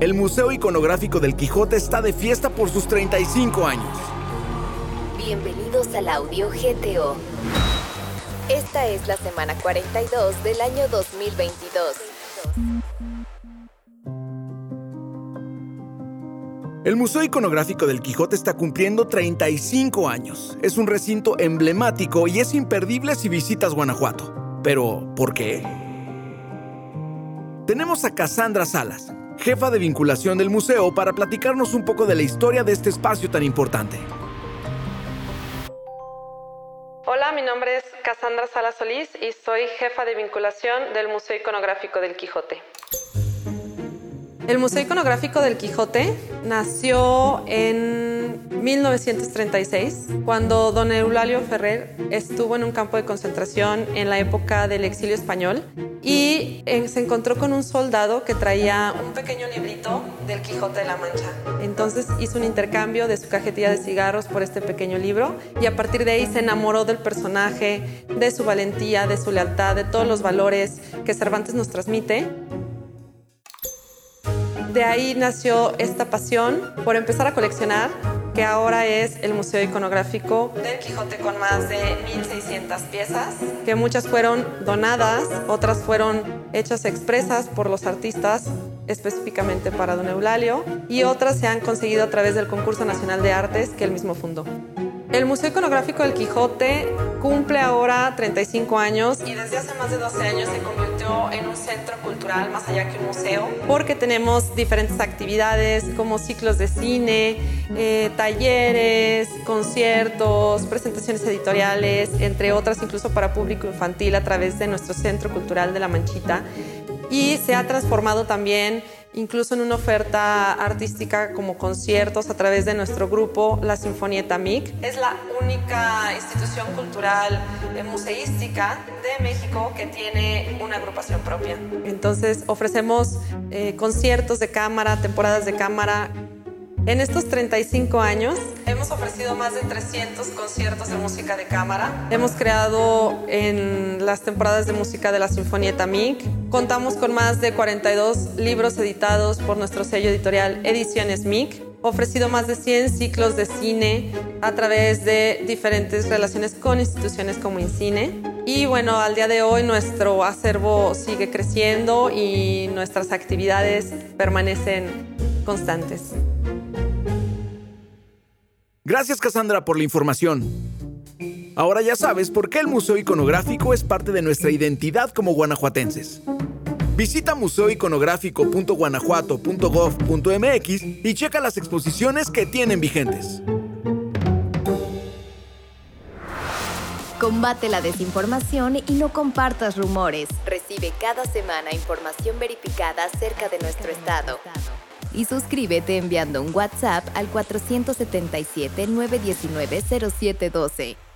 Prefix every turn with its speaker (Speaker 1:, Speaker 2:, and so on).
Speaker 1: El Museo Iconográfico del Quijote está de fiesta por sus 35 años.
Speaker 2: Bienvenidos al audio GTO. Esta es la semana 42 del año 2022.
Speaker 1: El Museo Iconográfico del Quijote está cumpliendo 35 años. Es un recinto emblemático y es imperdible si visitas Guanajuato. Pero, ¿por qué? Tenemos a Cassandra Salas, jefa de vinculación del museo, para platicarnos un poco de la historia de este espacio tan importante.
Speaker 3: Hola, mi nombre es Cassandra Salas Solís y soy jefa de vinculación del Museo Iconográfico del Quijote. El Museo Iconográfico del Quijote nació en 1936, cuando don Eulalio Ferrer estuvo en un campo de concentración en la época del exilio español y eh, se encontró con un soldado que traía un pequeño librito del Quijote de la Mancha. Entonces hizo un intercambio de su cajetilla de cigarros por este pequeño libro y a partir de ahí se enamoró del personaje, de su valentía, de su lealtad, de todos los valores que Cervantes nos transmite de ahí nació esta pasión por empezar a coleccionar, que ahora es el Museo Iconográfico del Quijote con más de 1.600 piezas, que muchas fueron donadas, otras fueron hechas expresas por los artistas específicamente para Don Eulalio y otras se han conseguido a través del Concurso Nacional de Artes que él mismo fundó. El Museo Iconográfico del Quijote cumple ahora 35 años y desde hace más de 12 años se convirtió en un centro cultural más allá que un museo porque tenemos diferentes actividades como ciclos de cine, eh, talleres, conciertos, presentaciones editoriales, entre otras incluso para público infantil a través de nuestro Centro Cultural de la Manchita. Y se ha transformado también incluso en una oferta artística como conciertos a través de nuestro grupo, la Sinfonieta MIC. Es la única institución cultural eh, museística de México que tiene una agrupación propia. Entonces ofrecemos eh, conciertos de cámara, temporadas de cámara en estos 35 años hemos ofrecido más de 300 conciertos de música de cámara. Hemos creado en las temporadas de música de la Sinfonieta MIC. Contamos con más de 42 libros editados por nuestro sello editorial Ediciones MIC. Ofrecido más de 100 ciclos de cine a través de diferentes relaciones con instituciones como INCINE. Y bueno, al día de hoy nuestro acervo sigue creciendo y nuestras actividades permanecen constantes.
Speaker 1: Gracias Cassandra por la información. Ahora ya sabes por qué el Museo Iconográfico es parte de nuestra identidad como guanajuatenses. Visita museoiconográfico.guanajuato.gov.mx y checa las exposiciones que tienen vigentes.
Speaker 2: Combate la desinformación y no compartas rumores. Recibe cada semana información verificada acerca de nuestro estado y suscríbete enviando un WhatsApp al 477-919-0712.